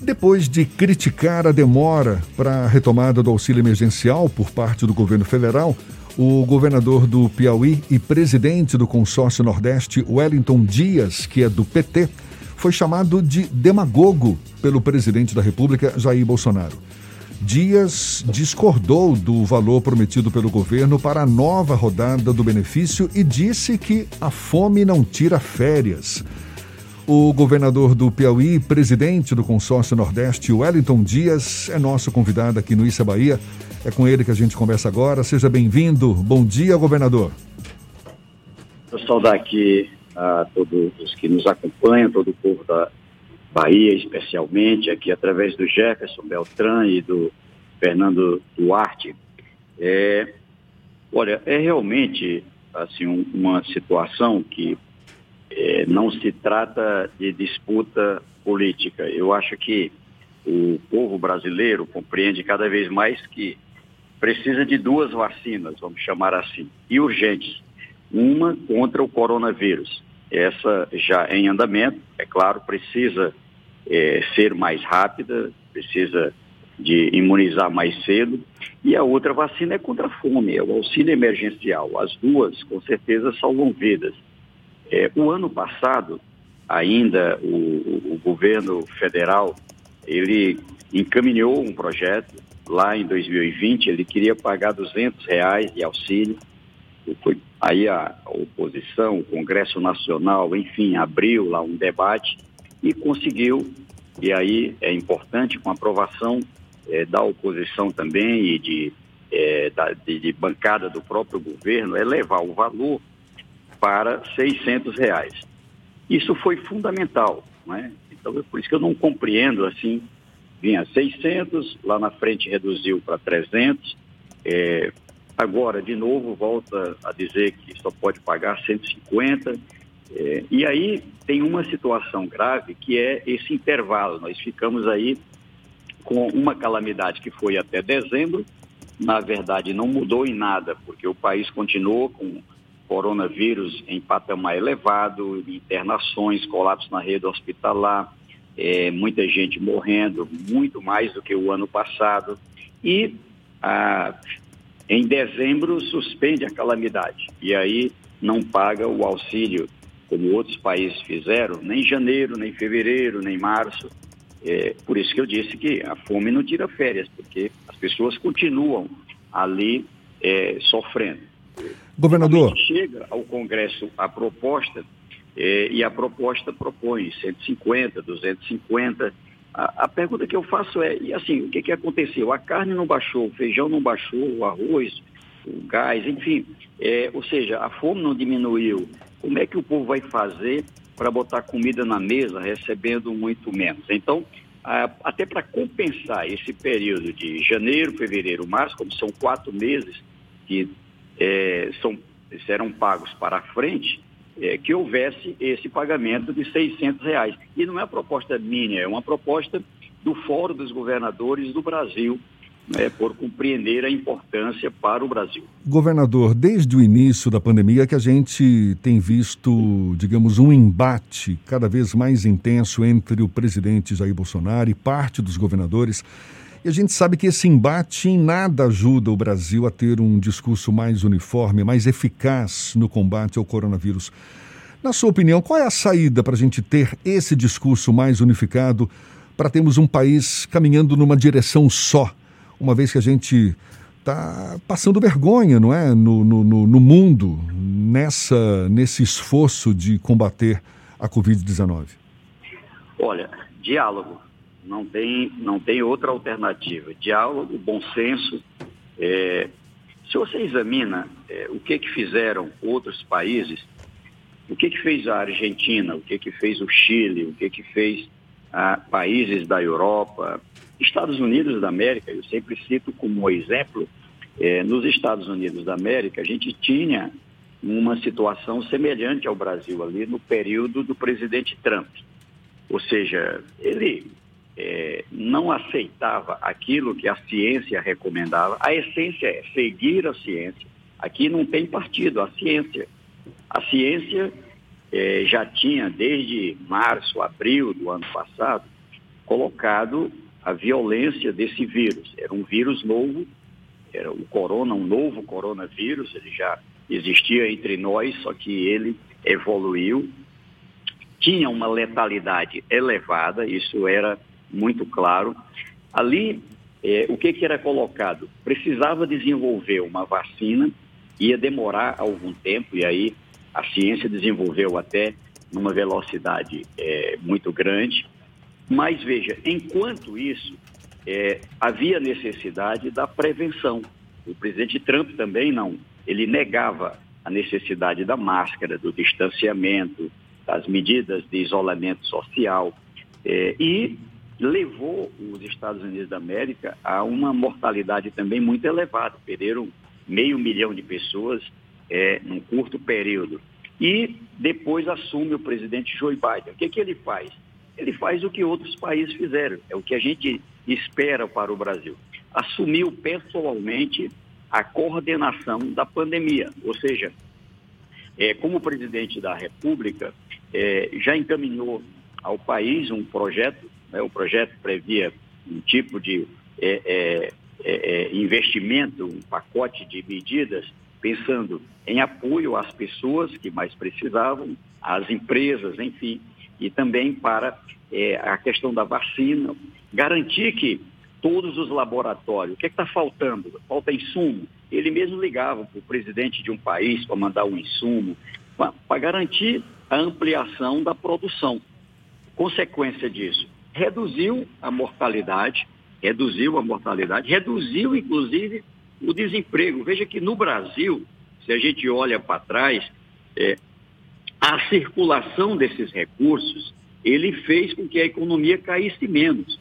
Depois de criticar a demora para a retomada do auxílio emergencial por parte do governo federal, o governador do Piauí e presidente do consórcio Nordeste, Wellington Dias, que é do PT, foi chamado de demagogo pelo presidente da República, Jair Bolsonaro. Dias discordou do valor prometido pelo governo para a nova rodada do benefício e disse que a fome não tira férias. O governador do Piauí, presidente do consórcio Nordeste, Wellington Dias, é nosso convidado aqui no Issa Bahia. É com ele que a gente conversa agora. Seja bem-vindo. Bom dia, governador. Vou saudar aqui a todos os que nos acompanham, todo o povo da Bahia, especialmente, aqui através do Jefferson Beltrán e do Fernando Duarte. É, olha, é realmente assim um, uma situação que é, não se trata de disputa política. Eu acho que o povo brasileiro compreende cada vez mais que precisa de duas vacinas, vamos chamar assim, e urgentes. Uma contra o coronavírus. Essa já em andamento, é claro, precisa é, ser mais rápida, precisa de imunizar mais cedo. E a outra vacina é contra a fome, é o auxílio emergencial. As duas, com certeza, salvam vidas. É, o ano passado, ainda o, o, governo federal, ele encaminhou um projeto lá em 2020, ele queria pagar 200 reais de auxílio. Aí a oposição, o Congresso Nacional, enfim, abriu lá um debate e conseguiu, e aí é importante, com aprovação é, da oposição também e de, é, da, de, de bancada do próprio governo, elevar o valor para 600 reais. Isso foi fundamental, né? Então é por isso que eu não compreendo assim, vinha 600, lá na frente reduziu para 300, é, agora de novo volta a dizer que só pode pagar 150, é, e aí tem uma situação grave que é esse intervalo, nós ficamos aí com uma calamidade que foi até dezembro, na verdade não mudou em nada, porque o país continuou com coronavírus em patamar elevado, internações, colapso na rede hospitalar, é, muita gente morrendo, muito mais do que o ano passado. E ah, em dezembro suspende a calamidade e aí não paga o auxílio, como outros países fizeram, nem janeiro, nem fevereiro, nem março. É, por isso que eu disse que a fome não tira férias, porque as pessoas continuam ali é, sofrendo. Governador. Chega ao Congresso a proposta eh, e a proposta propõe 150, 250. A, a, pergunta que eu faço é, e assim, o que, que aconteceu? A carne não baixou, o feijão não baixou, o arroz, o gás, enfim. Eh, ou seja, a fome não diminuiu. Como é que o povo vai fazer para botar comida na mesa recebendo muito menos? Então, até para compensar esse período de janeiro, fevereiro, março, como são quatro meses que é, são, serão pagos para frente, é, que houvesse esse pagamento de 600 reais. E não é uma proposta minha, é uma proposta do Fórum dos Governadores do Brasil, né, por compreender a importância para o Brasil. Governador, desde o início da pandemia que a gente tem visto, digamos, um embate cada vez mais intenso entre o presidente Jair Bolsonaro e parte dos governadores e a gente sabe que esse embate em nada ajuda o Brasil a ter um discurso mais uniforme, mais eficaz no combate ao coronavírus. Na sua opinião, qual é a saída para a gente ter esse discurso mais unificado, para termos um país caminhando numa direção só, uma vez que a gente está passando vergonha, não é, no, no, no mundo, nessa, nesse esforço de combater a Covid-19? Olha, diálogo não tem, não tem outra alternativa. Diálogo, bom senso. É, se você examina é, o que, que fizeram outros países, o que, que fez a Argentina, o que, que fez o Chile, o que, que fez ah, países da Europa, Estados Unidos da América, eu sempre cito como exemplo, é, nos Estados Unidos da América, a gente tinha uma situação semelhante ao Brasil ali no período do presidente Trump. Ou seja, ele é, não aceitava aquilo que a ciência recomendava. A essência é seguir a ciência. Aqui não tem partido, a ciência. A ciência é, já tinha, desde março, abril do ano passado, colocado a violência desse vírus. Era um vírus novo, era o corona, um novo coronavírus, ele já existia entre nós, só que ele evoluiu, tinha uma letalidade elevada, isso era muito claro. Ali, é, o que, que era colocado? Precisava desenvolver uma vacina, ia demorar algum tempo, e aí a ciência desenvolveu até numa velocidade é, muito grande. Mas veja, enquanto isso, é, havia necessidade da prevenção. O presidente Trump também não, ele negava a necessidade da máscara, do distanciamento, das medidas de isolamento social e levou os Estados Unidos da América a uma mortalidade também muito elevada. Perderam meio milhão de pessoas é, num curto período. E depois assume o presidente Joe Biden. O que, que ele faz? Ele faz o que outros países fizeram, é o que a gente espera para o Brasil. Assumiu pessoalmente a coordenação da pandemia, ou seja, é, como presidente da República, é, já encaminhou ao país um projeto, né, o projeto previa um tipo de é, é, é, é investimento, um pacote de medidas pensando em apoio às pessoas que mais precisavam, às empresas, enfim, e também para é, a questão da vacina, garantir que todos os laboratórios, o que é está faltando? Falta insumo. Ele mesmo ligava para o presidente de um país para mandar um insumo, para garantir a ampliação da produção. Consequência disso, reduziu a mortalidade, reduziu a mortalidade, reduziu inclusive o desemprego. Veja que no Brasil, se a gente olha para trás, é, a circulação desses recursos, ele fez com que a economia caísse menos.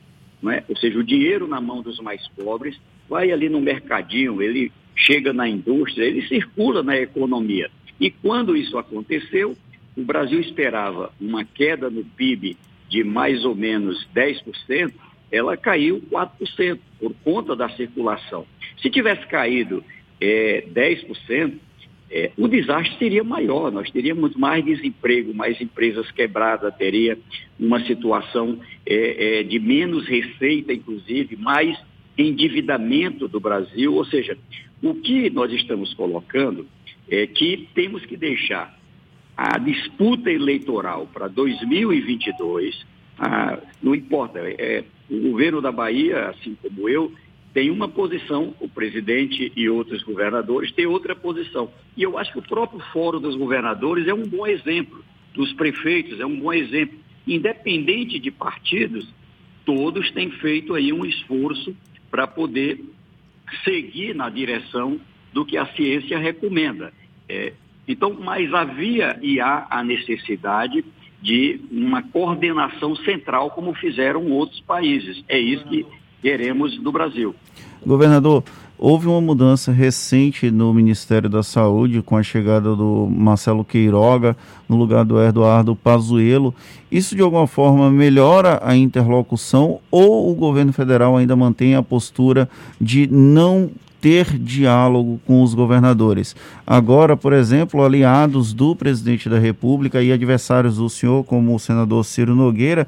É? Ou seja, o dinheiro na mão dos mais pobres vai ali no mercadinho, ele chega na indústria, ele circula na economia. E quando isso aconteceu, o Brasil esperava uma queda no PIB de mais ou menos 10%, ela caiu 4% por conta da circulação. Se tivesse caído é, 10%, é, o desastre seria maior, nós teríamos mais desemprego, mais empresas quebradas, teria uma situação é, é, de menos receita, inclusive, mais endividamento do Brasil. Ou seja, o que nós estamos colocando é que temos que deixar a disputa eleitoral para 2022, ah, não importa, é, o governo da Bahia, assim como eu, tem uma posição, o presidente e outros governadores têm outra posição. E eu acho que o próprio Fórum dos Governadores é um bom exemplo, dos prefeitos é um bom exemplo. Independente de partidos, todos têm feito aí um esforço para poder seguir na direção do que a ciência recomenda. É, então, mas havia e há a necessidade de uma coordenação central, como fizeram outros países. É isso que queremos do Brasil. Governador, houve uma mudança recente no Ministério da Saúde com a chegada do Marcelo Queiroga no lugar do Eduardo Pazuello. Isso de alguma forma melhora a interlocução ou o governo federal ainda mantém a postura de não ter diálogo com os governadores. Agora, por exemplo, aliados do presidente da República e adversários do senhor, como o senador Ciro Nogueira,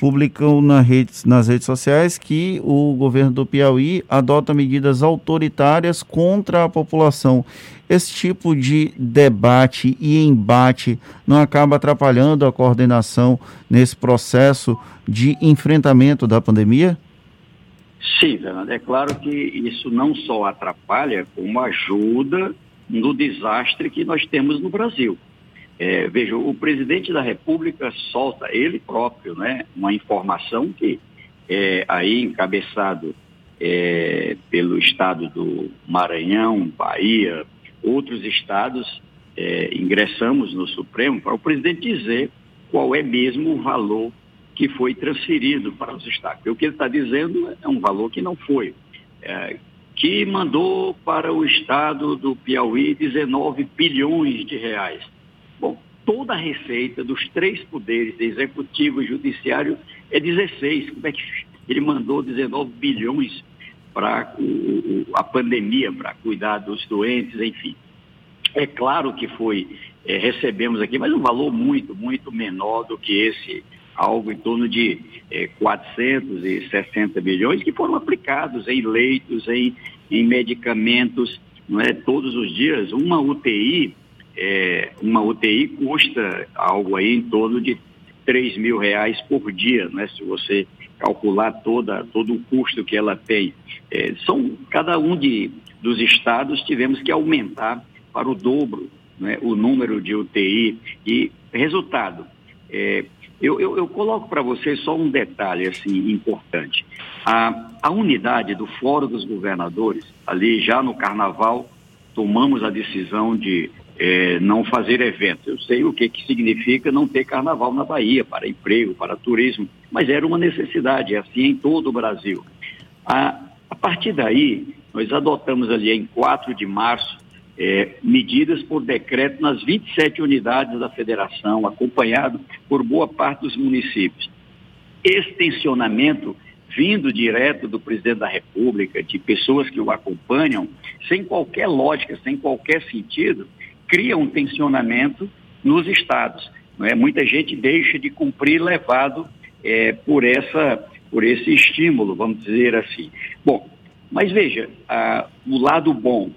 publicam na redes, nas redes sociais que o governo do Piauí adota medidas autoritárias contra a população. Esse tipo de debate e embate não acaba atrapalhando a coordenação nesse processo de enfrentamento da pandemia? Sim, Fernando, é claro que isso não só atrapalha, como ajuda no desastre que nós temos no Brasil. É, veja, o presidente da República solta ele próprio, né, uma informação que é, aí encabeçado é, pelo estado do Maranhão, Bahia, outros estados, é, ingressamos no Supremo para o presidente dizer qual é mesmo o valor que foi transferido para os estados. o que ele está dizendo é um valor que não foi. É, que mandou para o estado do Piauí 19 bilhões de reais. Bom, toda a receita dos três poderes, executivo e judiciário, é 16. Como é que ele mandou 19 bilhões para a pandemia, para cuidar dos doentes, enfim? É claro que foi, é, recebemos aqui, mas um valor muito, muito menor do que esse algo em torno de é, 460 milhões que foram aplicados em leitos, em, em medicamentos, não é? Todos os dias, uma UTI, é, uma UTI custa algo aí em torno de 3 mil reais por dia, né? Se você calcular toda, todo o custo que ela tem. É, são, cada um de, dos estados tivemos que aumentar para o dobro né, o número de UTI e resultado. É, eu, eu, eu, coloco para vocês só um detalhe assim importante. A, a unidade do Fórum dos Governadores, ali já no Carnaval, tomamos a decisão de é, não fazer eventos. Eu sei o que, que significa não ter carnaval na Bahia, para emprego, para turismo, mas era uma necessidade, é assim em todo o Brasil. A, a partir daí, nós adotamos ali em 4 de março é, medidas por decreto nas 27 unidades da federação, acompanhado por boa parte dos municípios. Extensionamento vindo direto do presidente da República, de pessoas que o acompanham, sem qualquer lógica, sem qualquer sentido, cria um tensionamento nos estados. Não é? Muita gente deixa de cumprir levado é, por, essa, por esse estímulo, vamos dizer assim. Bom, mas veja, o lado bom,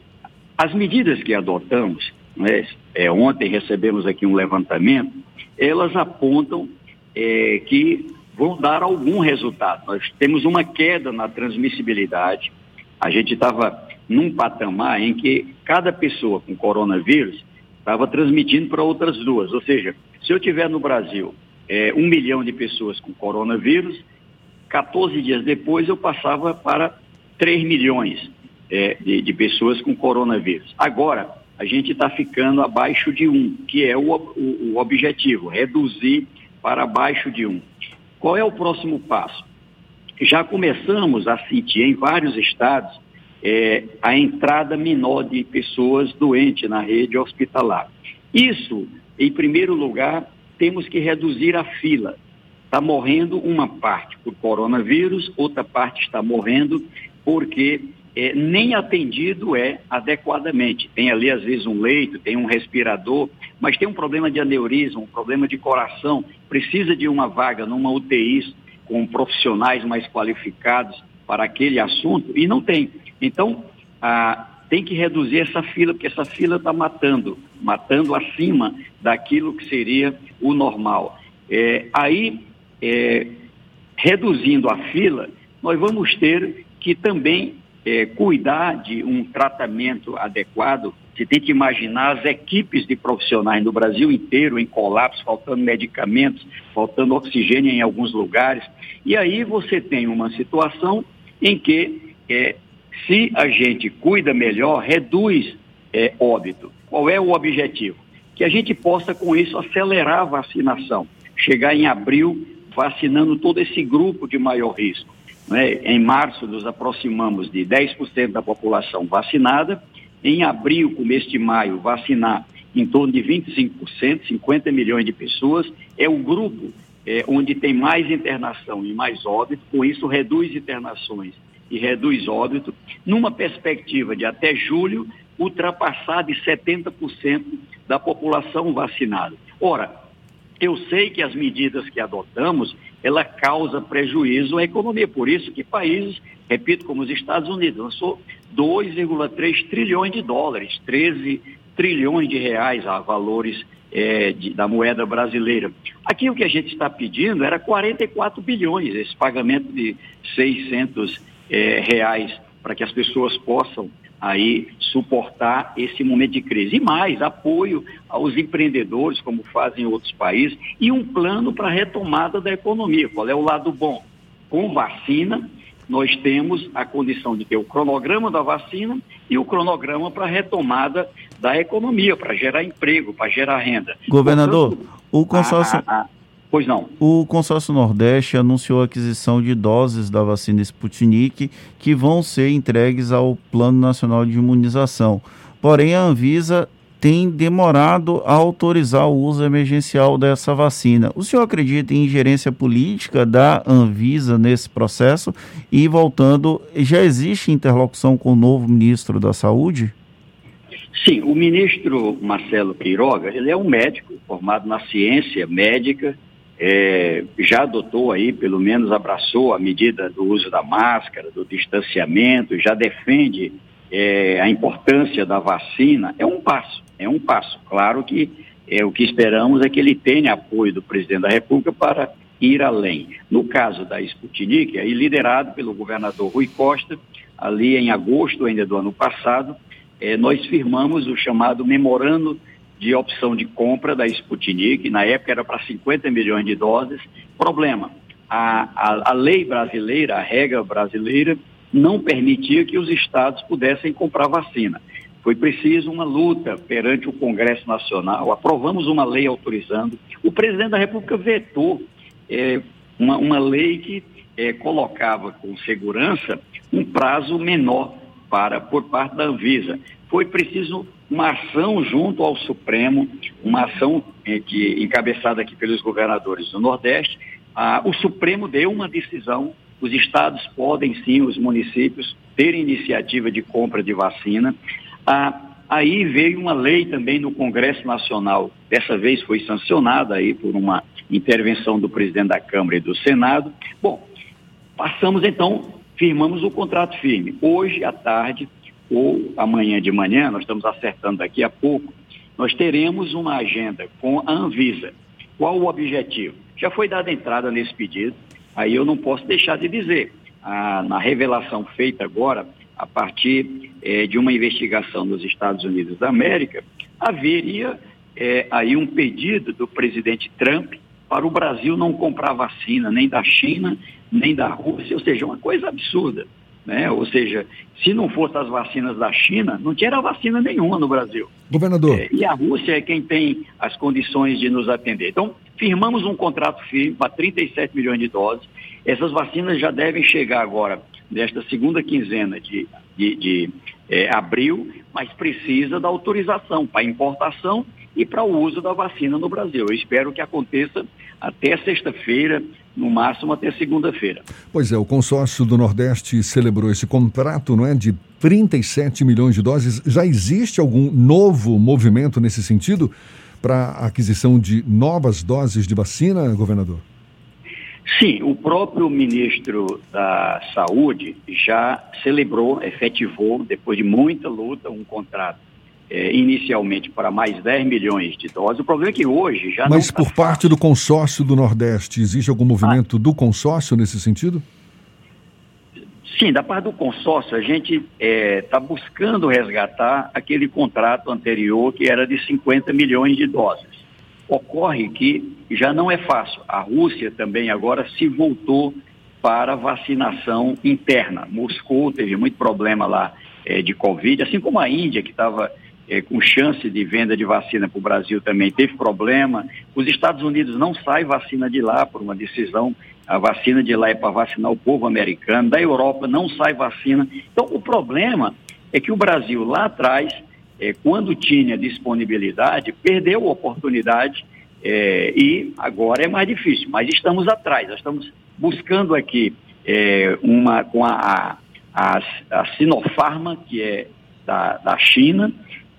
as medidas que adotamos, é? É, ontem recebemos aqui um levantamento, elas apontam é, que vão dar algum resultado. Nós temos uma queda na transmissibilidade. A gente estava num patamar em que cada pessoa com coronavírus estava transmitindo para outras duas. Ou seja, se eu tiver no Brasil é, um milhão de pessoas com coronavírus, 14 dias depois eu passava para 3 milhões é, de, de, pessoas com coronavírus. Agora, a gente está ficando abaixo de um, que é o, o, o objetivo, reduzir para abaixo de um. Qual é o próximo passo? Já começamos a sentir em vários estados é, a entrada menor de pessoas doentes na rede hospitalar. Isso, em primeiro lugar, temos que reduzir a fila. Está morrendo uma parte por coronavírus, outra parte está morrendo porque é, nem atendido é adequadamente. Tem ali, às vezes, um leito, tem um respirador, mas tem um problema de aneurisma, um problema de coração, precisa de uma vaga numa UTI com profissionais mais qualificados para aquele assunto e não tem. Então, ah, tem que reduzir essa fila, porque essa fila está matando, matando acima daquilo que seria o normal. É, aí, é, reduzindo a fila, nós vamos ter que também é, cuidar de um tratamento adequado. Você tem que imaginar as equipes de profissionais no Brasil inteiro em colapso, faltando medicamentos, faltando oxigênio em alguns lugares. E aí você tem uma situação em que é, se a gente cuida melhor, reduz é, óbito. Qual é o objetivo? Que a gente possa, com isso, acelerar a vacinação. Chegar em abril vacinando todo esse grupo de maior risco. Né? Em março, nos aproximamos de 10% da população vacinada. Em abril, começo de maio, vacinar em torno de 25%, 50 milhões de pessoas. É o grupo é, onde tem mais internação e mais óbito. Com isso, reduz internações e reduz óbito, numa perspectiva de até julho ultrapassar de 70% da população vacinada. Ora, eu sei que as medidas que adotamos, ela causa prejuízo à economia, por isso que países, repito, como os Estados Unidos, lançou 2,3 trilhões de dólares, 13 trilhões de reais a valores é, de, da moeda brasileira. Aqui o que a gente está pedindo era 44 bilhões, esse pagamento de 600 é, reais para que as pessoas possam aí suportar esse momento de crise. E mais, apoio aos empreendedores, como fazem em outros países, e um plano para a retomada da economia. Qual é o lado bom? Com vacina, nós temos a condição de ter o cronograma da vacina e o cronograma para a retomada da economia, para gerar emprego, para gerar renda. Governador, Portanto, o consórcio. A, a, Pois não. O consórcio Nordeste anunciou a aquisição de doses da vacina Sputnik que vão ser entregues ao Plano Nacional de Imunização. Porém, a Anvisa tem demorado a autorizar o uso emergencial dessa vacina. O senhor acredita em ingerência política da Anvisa nesse processo? E voltando, já existe interlocução com o novo ministro da Saúde? Sim, o ministro Marcelo Queiroga, ele é um médico formado na ciência médica, é, já adotou aí, pelo menos abraçou a medida do uso da máscara, do distanciamento, já defende é, a importância da vacina, é um passo, é um passo. Claro que é, o que esperamos é que ele tenha apoio do presidente da República para ir além. No caso da Sputnik, aí liderado pelo governador Rui Costa, ali em agosto ainda do ano passado, é, nós firmamos o chamado memorando de opção de compra da Sputnik, na época era para 50 milhões de doses. Problema, a, a, a lei brasileira, a regra brasileira, não permitia que os estados pudessem comprar vacina. Foi preciso uma luta perante o Congresso Nacional, aprovamos uma lei autorizando. O presidente da República vetou é, uma, uma lei que é, colocava com segurança um prazo menor para por parte da Anvisa. Foi preciso uma ação junto ao Supremo, uma ação é, que, encabeçada aqui pelos governadores do Nordeste. Ah, o Supremo deu uma decisão os estados podem sim, os municípios, ter iniciativa de compra de vacina. Ah, aí veio uma lei também no Congresso Nacional, dessa vez foi sancionada aí por uma intervenção do presidente da Câmara e do Senado. Bom, passamos então, firmamos o contrato firme. Hoje à tarde ou amanhã de manhã, nós estamos acertando daqui a pouco, nós teremos uma agenda com a Anvisa. Qual o objetivo? Já foi dada entrada nesse pedido, Aí eu não posso deixar de dizer, a, na revelação feita agora, a partir é, de uma investigação nos Estados Unidos da América, haveria é, aí um pedido do presidente Trump para o Brasil não comprar vacina nem da China, nem da Rússia, ou seja, uma coisa absurda. Né? Ou seja, se não fosse as vacinas da China, não tinha vacina nenhuma no Brasil. Governador. É, e a Rússia é quem tem as condições de nos atender. Então, firmamos um contrato firme para 37 milhões de doses. Essas vacinas já devem chegar agora, nesta segunda quinzena de, de, de é, abril, mas precisa da autorização para importação e para o uso da vacina no Brasil. Eu espero que aconteça até sexta-feira, no máximo até segunda-feira. Pois é, o consórcio do Nordeste celebrou esse contrato, não é, de 37 milhões de doses. Já existe algum novo movimento nesse sentido para a aquisição de novas doses de vacina, governador? Sim, o próprio ministro da Saúde já celebrou, efetivou, depois de muita luta, um contrato é, inicialmente para mais 10 milhões de doses. O problema é que hoje já Mas por parte do consórcio do Nordeste, existe algum movimento ah. do consórcio nesse sentido? Sim, da parte do consórcio, a gente está é, tá buscando resgatar aquele contrato anterior que era de 50 milhões de doses. Ocorre que já não é fácil. A Rússia também agora se voltou para vacinação interna. Moscou teve muito problema lá é, de Covid, assim como a Índia, que estava é, com chance de venda de vacina para o Brasil também teve problema. Os Estados Unidos não sai vacina de lá por uma decisão. A vacina de lá é para vacinar o povo americano. Da Europa não sai vacina. Então, o problema é que o Brasil lá atrás, é, quando tinha disponibilidade, perdeu a oportunidade é, e agora é mais difícil. Mas estamos atrás. Nós estamos buscando aqui é, uma com a, a, a Sinopharma, que é da, da China,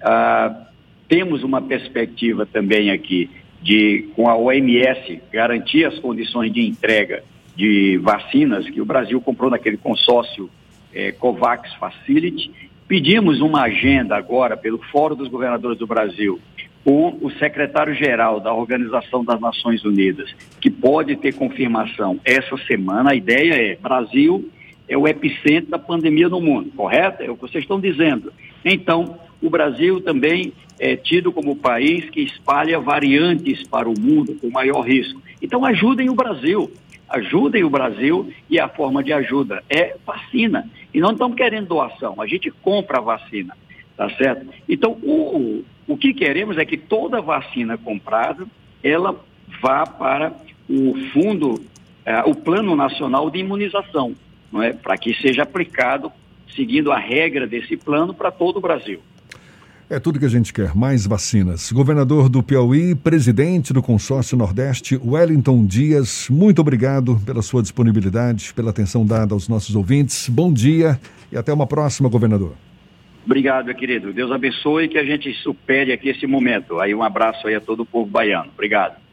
ah, temos uma perspectiva também aqui de, com a OMS, garantir as condições de entrega de vacinas que o Brasil comprou naquele consórcio eh, COVAX Facility. Pedimos uma agenda agora pelo Fórum dos Governadores do Brasil com o secretário-geral da Organização das Nações Unidas, que pode ter confirmação essa semana. A ideia é: Brasil é o epicentro da pandemia no mundo, correto? É o que vocês estão dizendo. Então, o Brasil também é tido como país que espalha variantes para o mundo com maior risco. Então ajudem o Brasil, ajudem o Brasil e a forma de ajuda é vacina. E não estamos querendo doação, a gente compra a vacina, tá certo? Então o, o que queremos é que toda vacina comprada, ela vá para o fundo, é, o Plano Nacional de Imunização, não é? para que seja aplicado seguindo a regra desse plano para todo o Brasil. É tudo que a gente quer, mais vacinas. Governador do Piauí, presidente do Consórcio Nordeste, Wellington Dias, muito obrigado pela sua disponibilidade, pela atenção dada aos nossos ouvintes. Bom dia e até uma próxima, governador. Obrigado, meu querido. Deus abençoe e que a gente supere aqui esse momento. Aí um abraço aí a todo o povo baiano. Obrigado.